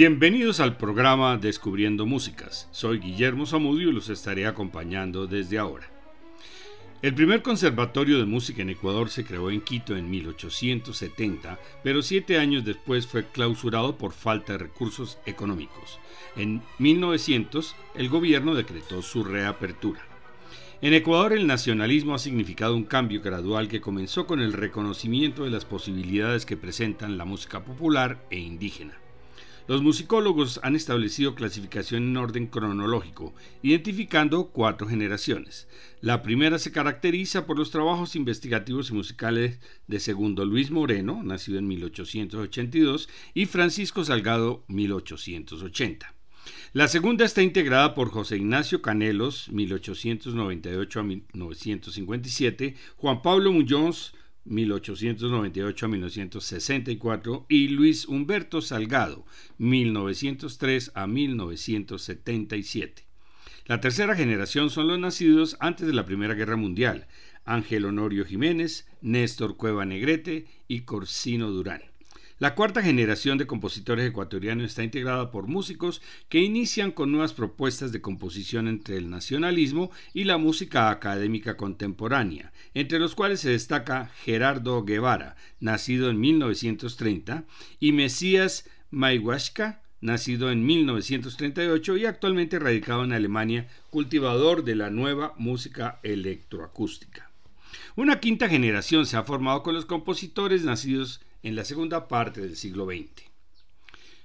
Bienvenidos al programa Descubriendo Músicas. Soy Guillermo Zamudio y los estaré acompañando desde ahora. El primer conservatorio de música en Ecuador se creó en Quito en 1870, pero siete años después fue clausurado por falta de recursos económicos. En 1900, el gobierno decretó su reapertura. En Ecuador el nacionalismo ha significado un cambio gradual que comenzó con el reconocimiento de las posibilidades que presentan la música popular e indígena. Los musicólogos han establecido clasificación en orden cronológico, identificando cuatro generaciones. La primera se caracteriza por los trabajos investigativos y musicales de segundo Luis Moreno, nacido en 1882, y Francisco Salgado, 1880. La segunda está integrada por José Ignacio Canelos, 1898 a 1957, Juan Pablo Muñoz, 1898 a 1964, y Luis Humberto Salgado, 1903 a 1977. La tercera generación son los nacidos antes de la Primera Guerra Mundial, Ángel Honorio Jiménez, Néstor Cueva Negrete y Corsino Durán. La cuarta generación de compositores ecuatorianos está integrada por músicos que inician con nuevas propuestas de composición entre el nacionalismo y la música académica contemporánea, entre los cuales se destaca Gerardo Guevara, nacido en 1930, y Mesías Maiwashka, nacido en 1938 y actualmente radicado en Alemania, cultivador de la nueva música electroacústica. Una quinta generación se ha formado con los compositores nacidos en la segunda parte del siglo XX.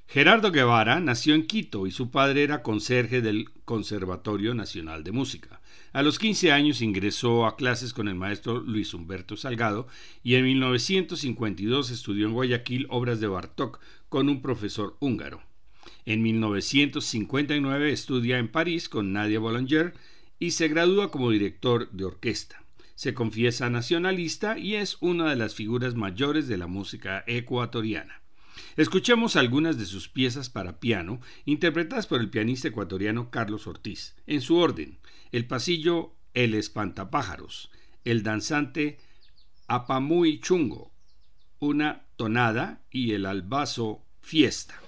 Gerardo Guevara nació en Quito y su padre era conserje del Conservatorio Nacional de Música. A los 15 años ingresó a clases con el maestro Luis Humberto Salgado y en 1952 estudió en Guayaquil obras de Bartók con un profesor húngaro. En 1959 estudia en París con Nadia Boulanger y se gradúa como director de orquesta se confiesa nacionalista y es una de las figuras mayores de la música ecuatoriana. Escuchemos algunas de sus piezas para piano, interpretadas por el pianista ecuatoriano Carlos Ortiz, en su orden, el pasillo El espantapájaros, el danzante Apamuy Chungo, una tonada y el albazo Fiesta.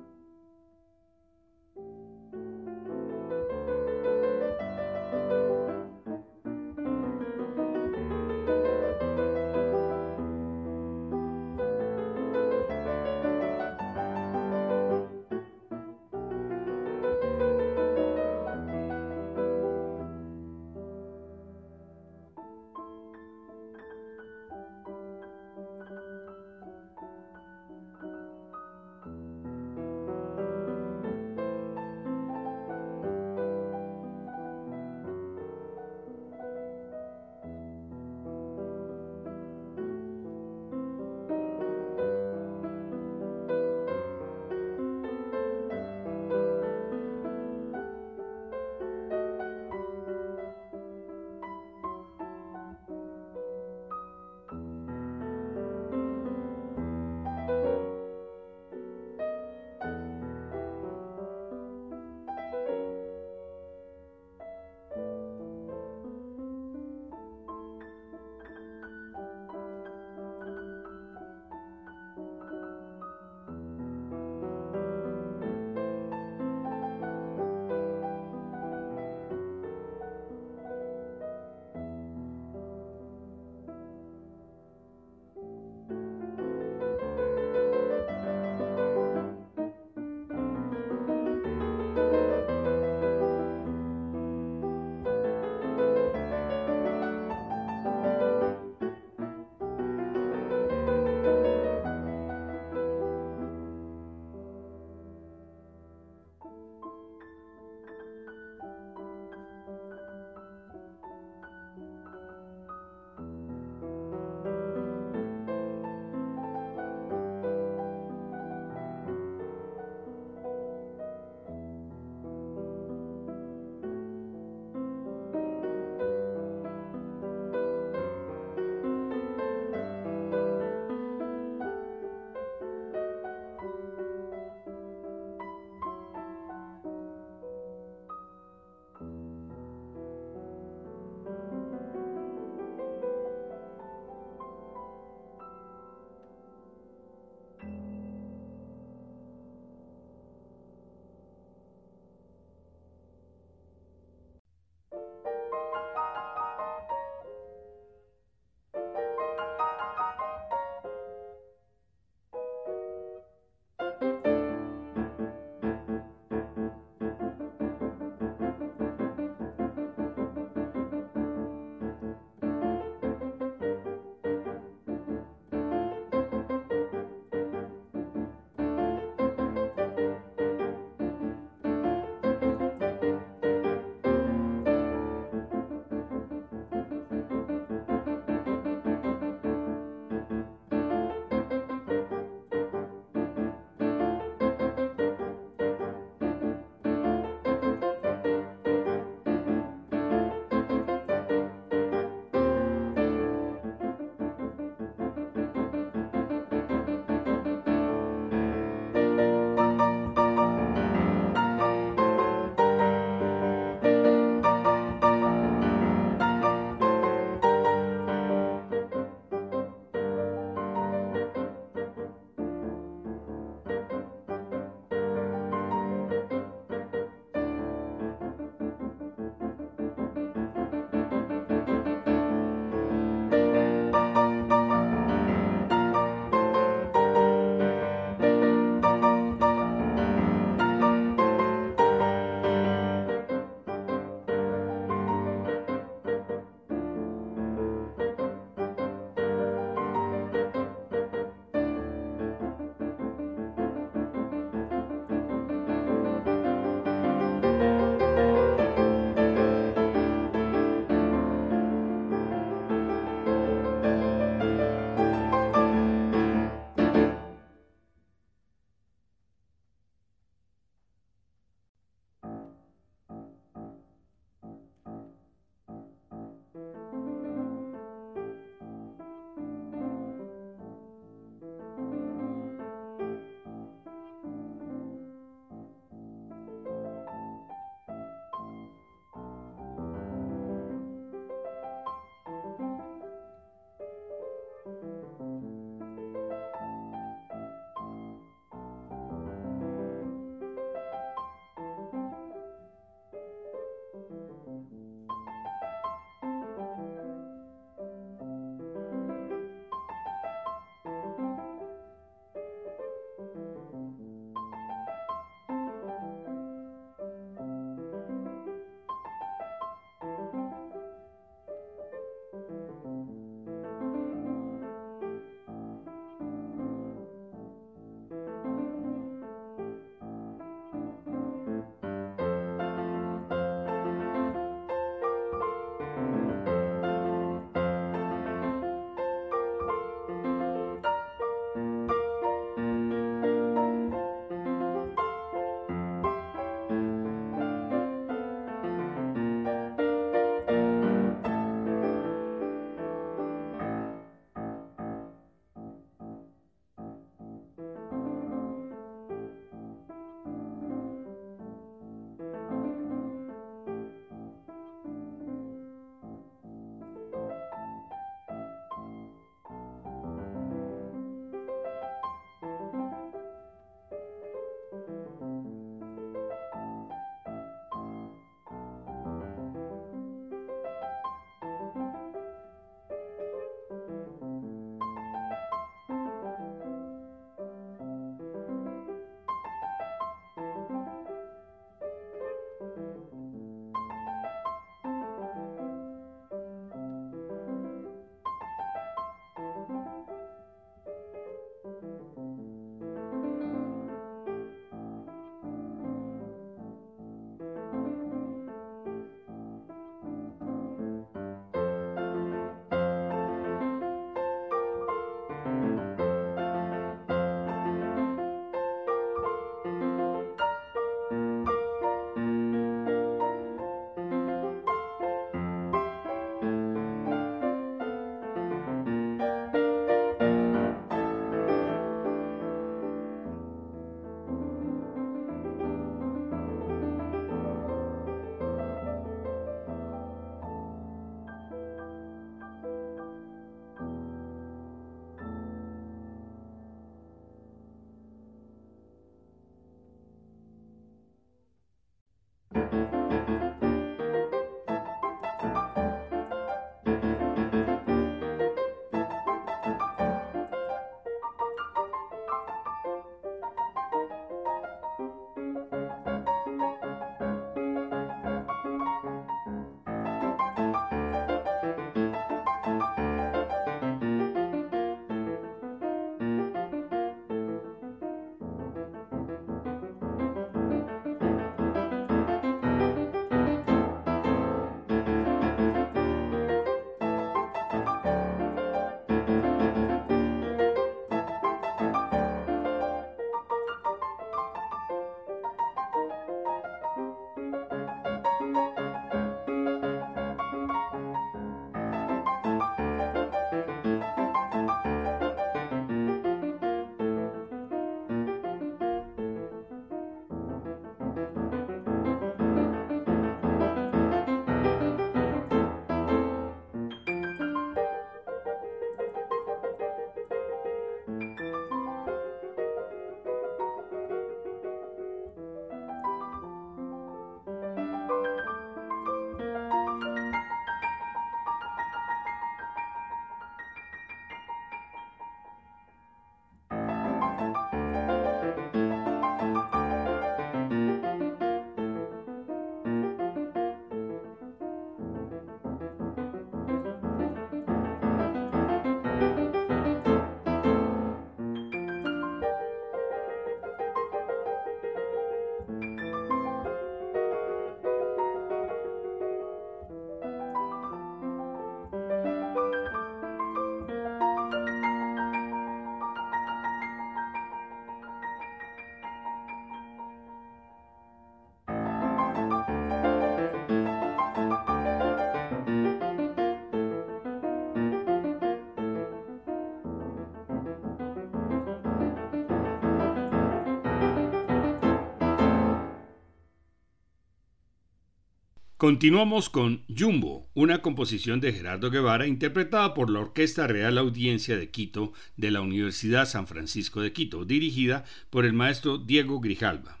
Continuamos con Jumbo, una composición de Gerardo Guevara interpretada por la Orquesta Real Audiencia de Quito de la Universidad San Francisco de Quito, dirigida por el maestro Diego Grijalva.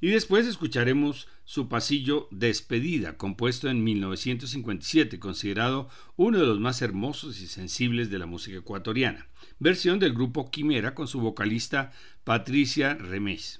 Y después escucharemos su pasillo Despedida, compuesto en 1957, considerado uno de los más hermosos y sensibles de la música ecuatoriana, versión del grupo Quimera con su vocalista Patricia Remés.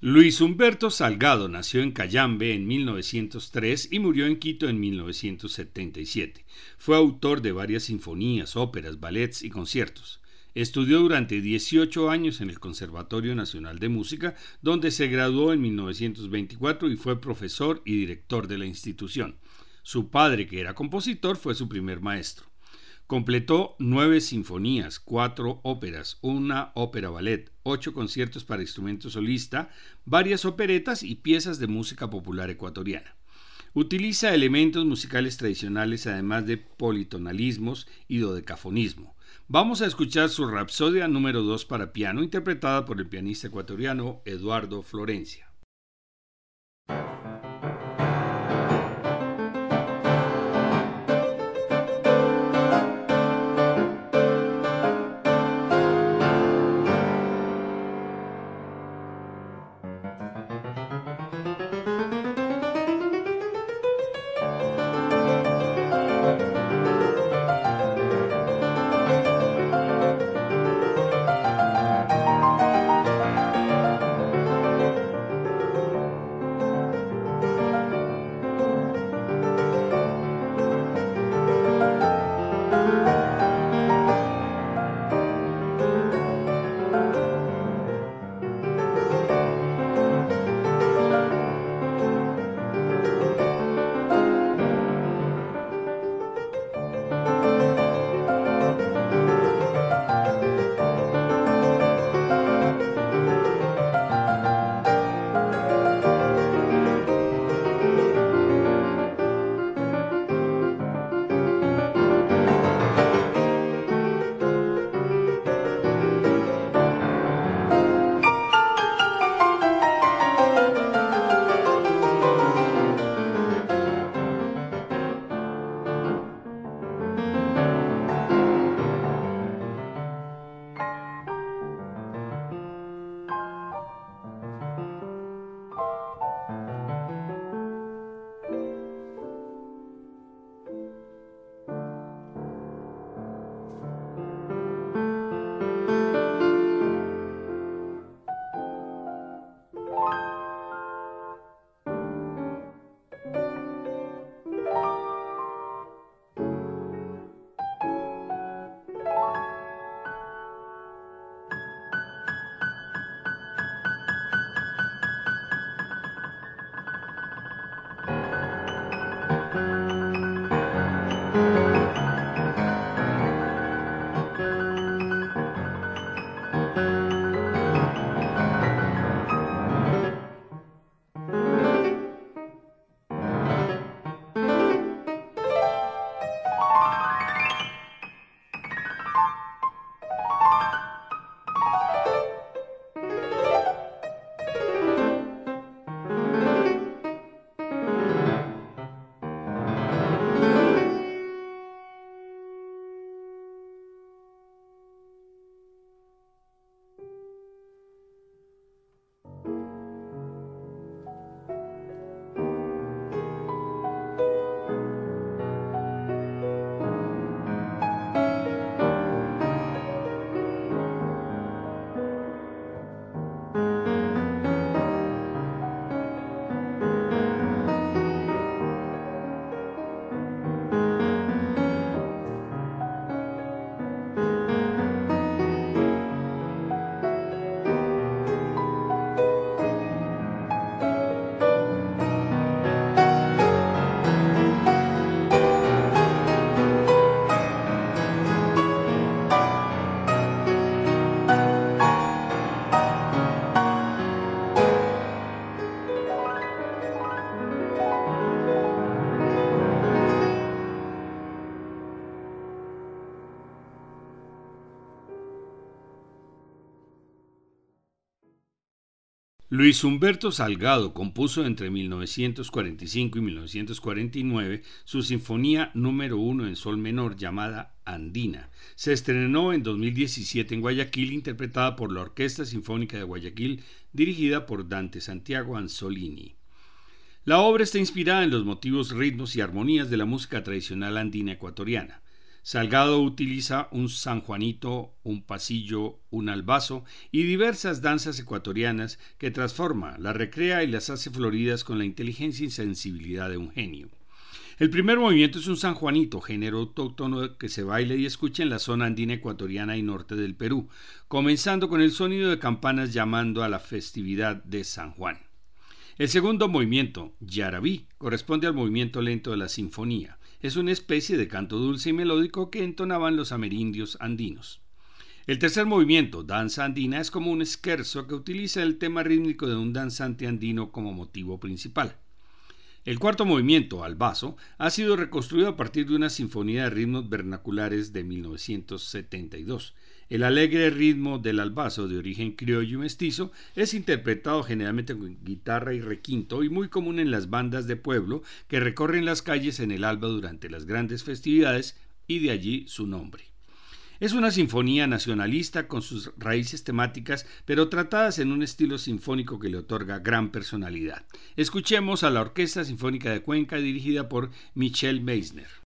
Luis Humberto Salgado nació en Cayambe en 1903 y murió en Quito en 1977. Fue autor de varias sinfonías, óperas, ballets y conciertos. Estudió durante 18 años en el Conservatorio Nacional de Música, donde se graduó en 1924 y fue profesor y director de la institución. Su padre, que era compositor, fue su primer maestro. Completó nueve sinfonías, cuatro óperas, una ópera ballet, ocho conciertos para instrumento solista, varias operetas y piezas de música popular ecuatoriana. Utiliza elementos musicales tradicionales además de politonalismos y dodecafonismo. Vamos a escuchar su Rapsodia número 2 para piano interpretada por el pianista ecuatoriano Eduardo Florencia. Luis Humberto Salgado compuso entre 1945 y 1949 su sinfonía número uno en sol menor llamada Andina. Se estrenó en 2017 en Guayaquil, interpretada por la Orquesta Sinfónica de Guayaquil, dirigida por Dante Santiago Anzolini. La obra está inspirada en los motivos, ritmos y armonías de la música tradicional andina ecuatoriana. Salgado utiliza un San Juanito, un pasillo, un albazo y diversas danzas ecuatorianas que transforma, las recrea y las hace floridas con la inteligencia y sensibilidad de un genio. El primer movimiento es un San Juanito, género autóctono que se baila y escucha en la zona andina ecuatoriana y norte del Perú, comenzando con el sonido de campanas llamando a la festividad de San Juan. El segundo movimiento, Yarabí, corresponde al movimiento lento de la sinfonía es una especie de canto dulce y melódico que entonaban los amerindios andinos. El tercer movimiento, danza andina, es como un esquerzo que utiliza el tema rítmico de un danzante andino como motivo principal. El cuarto movimiento, al vaso, ha sido reconstruido a partir de una sinfonía de ritmos vernaculares de 1972. El alegre ritmo del albazo de origen criollo y mestizo es interpretado generalmente con guitarra y requinto y muy común en las bandas de pueblo que recorren las calles en el alba durante las grandes festividades y de allí su nombre. Es una sinfonía nacionalista con sus raíces temáticas, pero tratadas en un estilo sinfónico que le otorga gran personalidad. Escuchemos a la Orquesta Sinfónica de Cuenca dirigida por Michel Meisner.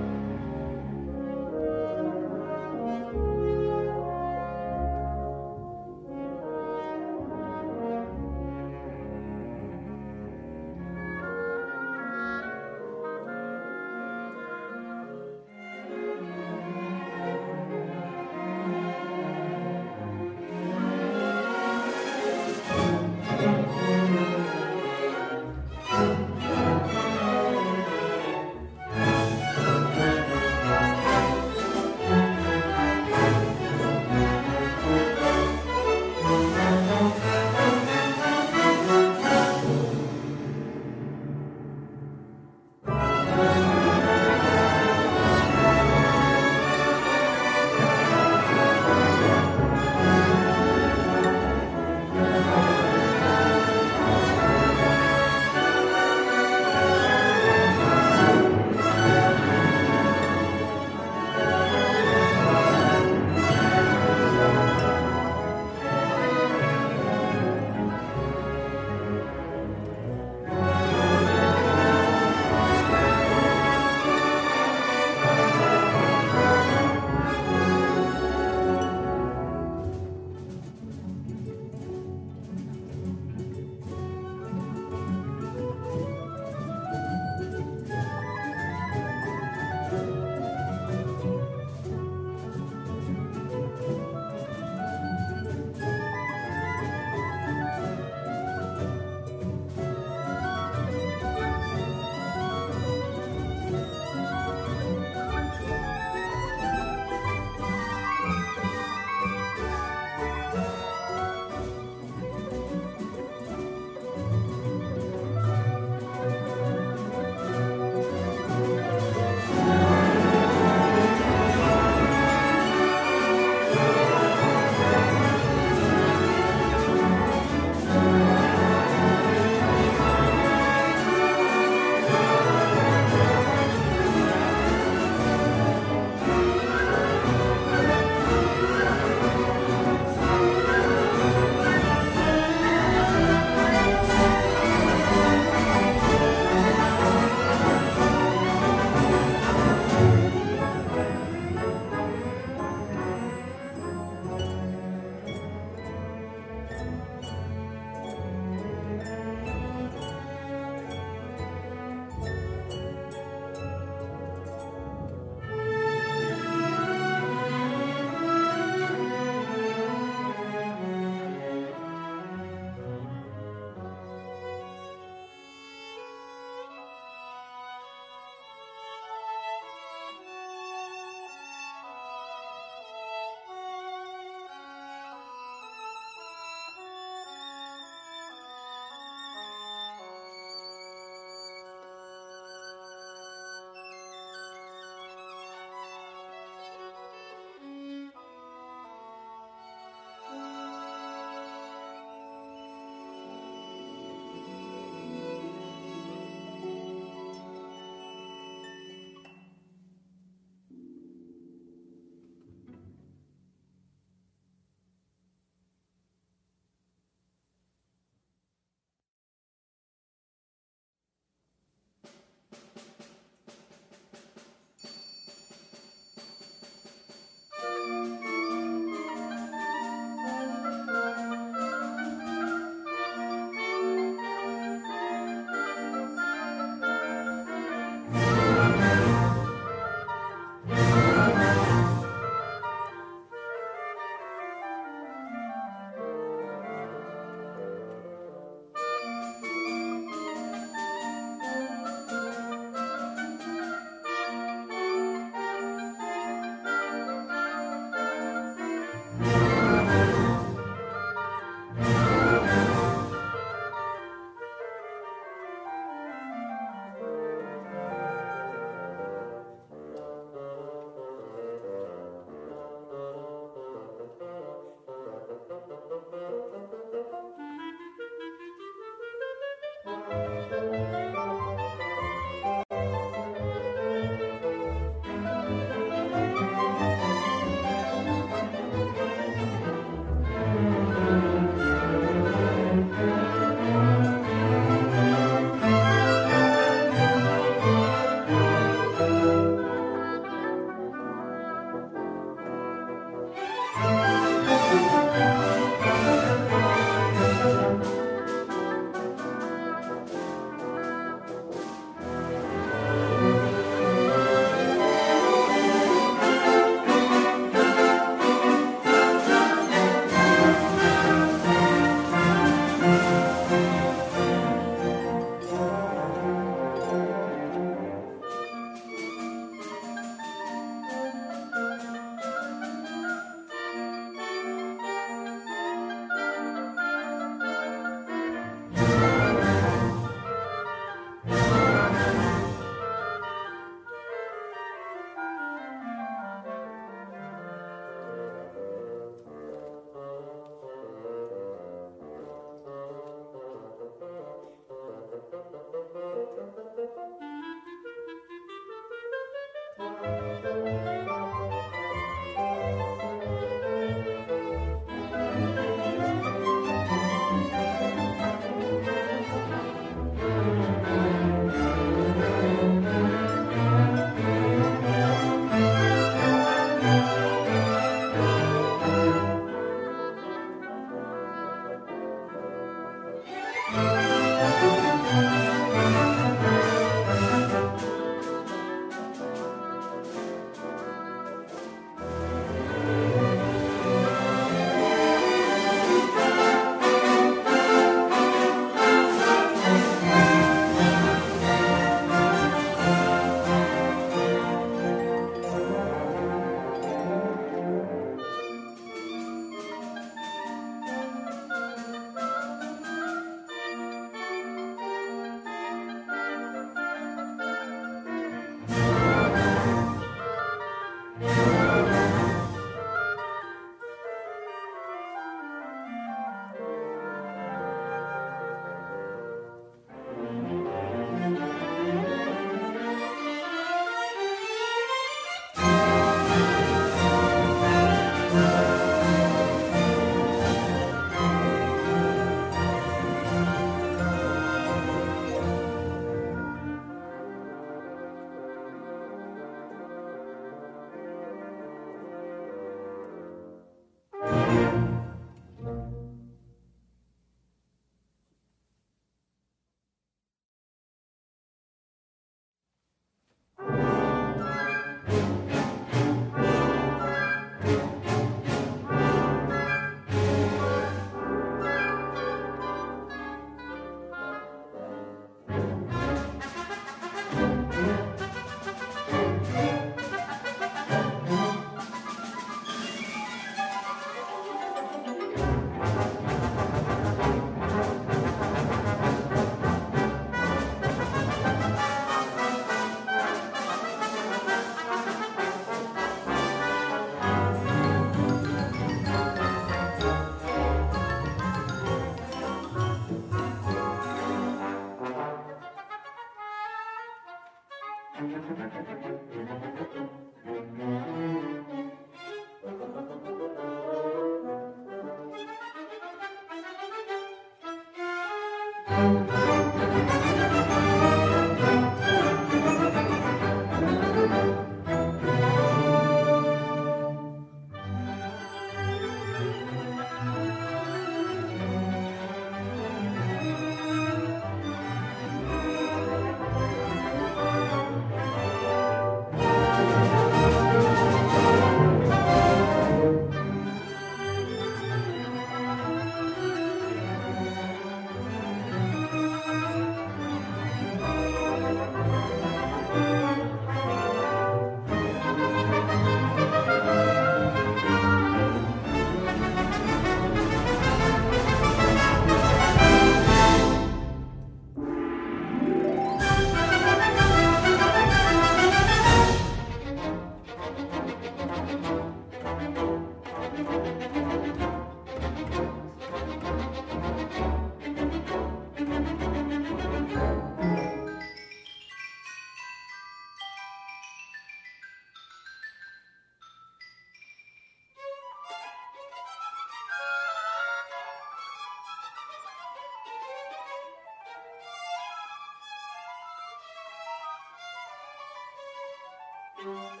Música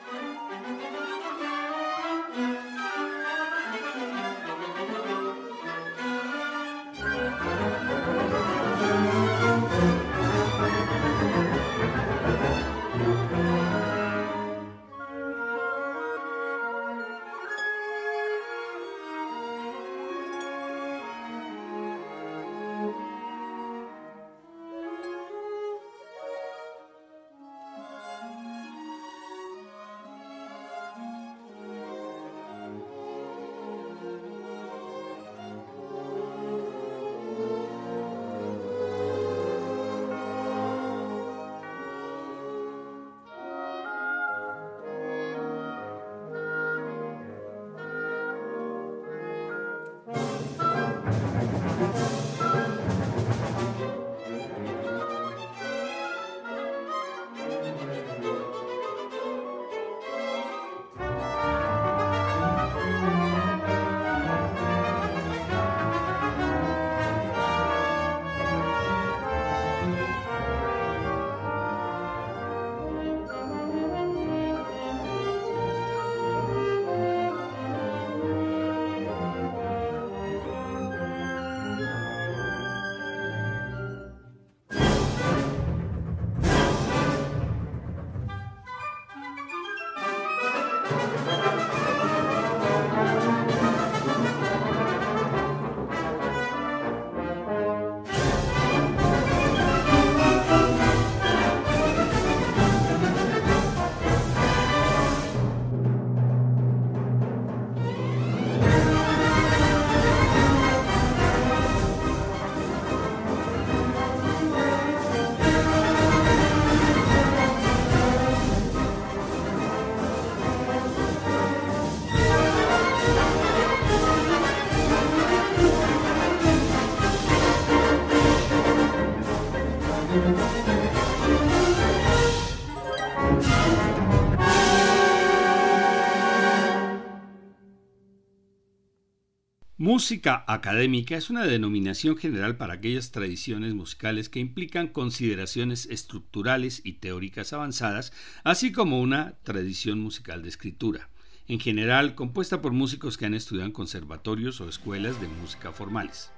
Música académica es una denominación general para aquellas tradiciones musicales que implican consideraciones estructurales y teóricas avanzadas, así como una tradición musical de escritura, en general compuesta por músicos que han estudiado en conservatorios o escuelas de música formales.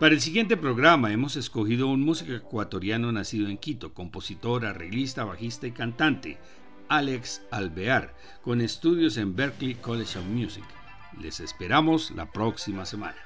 Para el siguiente programa hemos escogido un músico ecuatoriano nacido en Quito, compositor, arreglista, bajista y cantante, Alex Alvear, con estudios en Berklee College of Music. Les esperamos la próxima semana.